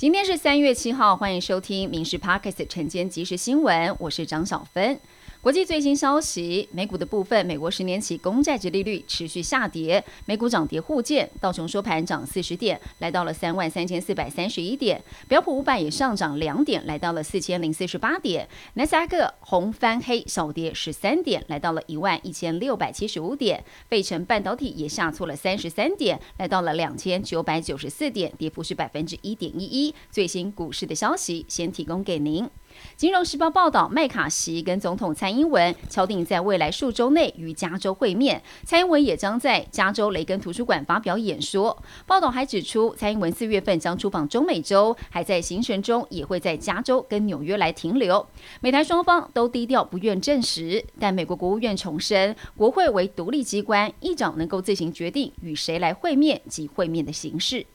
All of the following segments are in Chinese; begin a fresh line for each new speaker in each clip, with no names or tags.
今天是三月七号，欢迎收听《民事 Parkes》晨间即时新闻，我是张小芬。国际最新消息，美股的部分，美国十年期公债值利率持续下跌，美股涨跌互见，道琼收盘涨四十点，来到了三万三千四百三十一点，标普五百也上涨两点，来到了四千零四十八点，纳斯达克红翻黑，小跌十三点，来到了一万一千六百七十五点，费城半导体也下挫了三十三点，来到了两千九百九十四点，跌幅是百分之一点一一。最新股市的消息，先提供给您。金融时报报道，麦卡锡跟总统蔡英文敲定在未来数周内与加州会面。蔡英文也将在加州雷根图书馆发表演说。报道还指出，蔡英文四月份将出访中美洲，还在行程中也会在加州跟纽约来停留。美台双方都低调不愿证实，但美国国务院重申，国会为独立机关，议长能够自行决定与谁来会面及会面的形式。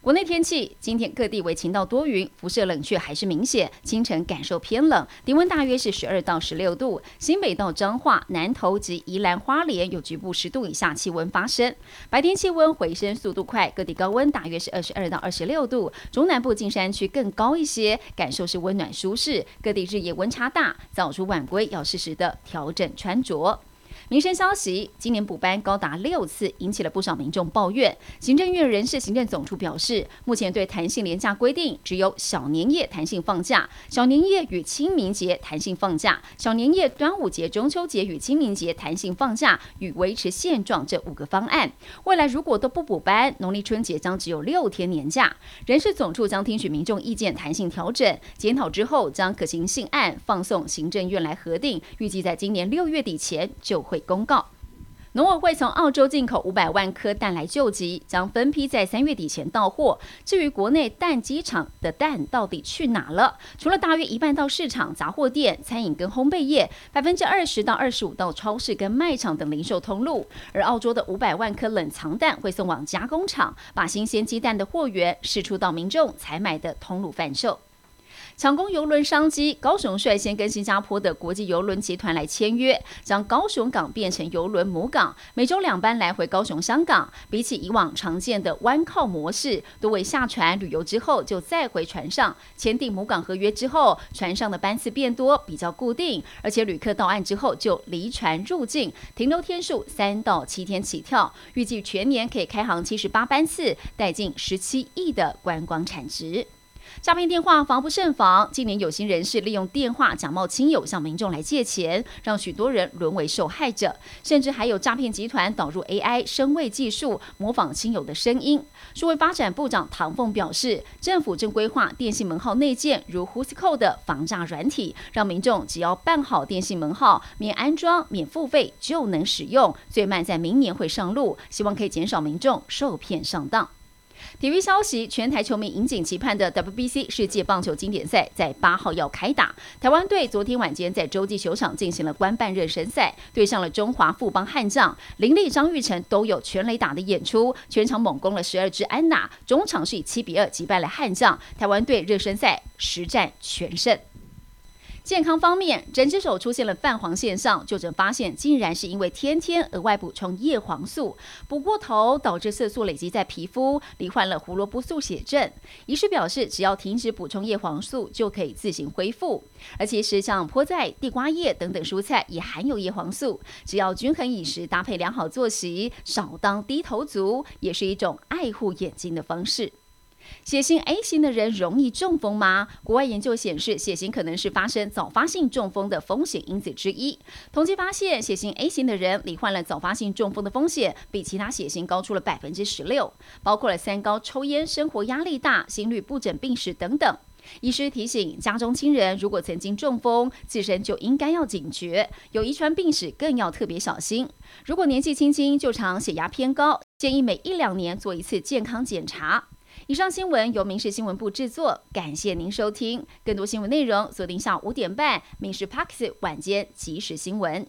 国内天气，今天各地为晴到多云，辐射冷却还是明显，清晨感受偏冷，低温大约是十二到十六度。新北到彰化、南投及宜兰花莲有局部十度以下气温发生。白天气温回升速度快，各地高温大约是二十二到二十六度。中南部近山区更高一些，感受是温暖舒适。各地日夜温差大，早出晚归要适时的调整穿着。民生消息，今年补班高达六次，引起了不少民众抱怨。行政院人事行政总处表示，目前对弹性年假规定只有小年夜弹性放假、小年夜与清明节弹性放假、小年夜、端午节、中秋节与清明节弹性放假与维持现状这五个方案。未来如果都不补班，农历春节将只有六天年假。人事总处将听取民众意见，弹性调整检讨之后，将可行性案放送行政院来核定，预计在今年六月底前就会。公告，农委会从澳洲进口五百万颗蛋来救急，将分批在三月底前到货。至于国内蛋鸡场的蛋到底去哪了？除了大约一半到市场、杂货店、餐饮跟烘焙业，百分之二十到二十五到超市跟卖场等零售通路。而澳洲的五百万颗冷藏蛋会送往加工厂，把新鲜鸡蛋的货源释出到民众采买的通路贩售。抢攻邮轮商机，高雄率先跟新加坡的国际邮轮集团来签约，将高雄港变成邮轮母港，每周两班来回高雄、香港。比起以往常见的弯靠模式，多为下船旅游之后就再回船上。签订母港合约之后，船上的班次变多，比较固定，而且旅客到岸之后就离船入境，停留天数三到七天起跳。预计全年可以开航七十八班次，带进十七亿的观光产值。诈骗电话防不胜防，近年有心人士利用电话假冒亲友向民众来借钱，让许多人沦为受害者，甚至还有诈骗集团导入 AI 声位技术，模仿亲友的声音。数位发展部长唐凤表示，政府正规划电信门号内建如 Whoscall 的防诈软体，让民众只要办好电信门号，免安装、免付费就能使用，最慢在明年会上路，希望可以减少民众受骗上当。体育消息：全台球迷引颈期盼的 WBC 世界棒球经典赛在八号要开打。台湾队昨天晚间在洲际球场进行了官办热身赛，对上了中华富邦悍将，林立、张玉成都有全垒打的演出，全场猛攻了十二支安打，中场是以七比二击败了悍将。台湾队热身赛实战全胜。健康方面，整只手出现了泛黄现象，就诊发现竟然是因为天天额外补充叶黄素，补过头导致色素累积在皮肤，罹患了胡萝卜素血症。医师表示，只要停止补充叶黄素，就可以自行恢复。而其实像菠菜、地瓜叶等等蔬菜也含有叶黄素，只要均衡饮食，搭配良好作息，少当低头族，也是一种爱护眼睛的方式。血型 A 型的人容易中风吗？国外研究显示，血型可能是发生早发性中风的风险因子之一。统计发现，血型 A 型的人罹患了早发性中风的风险比其他血型高出了百分之十六，包括了三高、抽烟、生活压力大、心率不整病史等等。医师提醒，家中亲人如果曾经中风，自身就应该要警觉，有遗传病史更要特别小心。如果年纪轻轻就常血压偏高，建议每一两年做一次健康检查。以上新闻由民事新闻部制作，感谢您收听。更多新闻内容，锁定下午五点半《民事 Parks 晚间即时新闻》。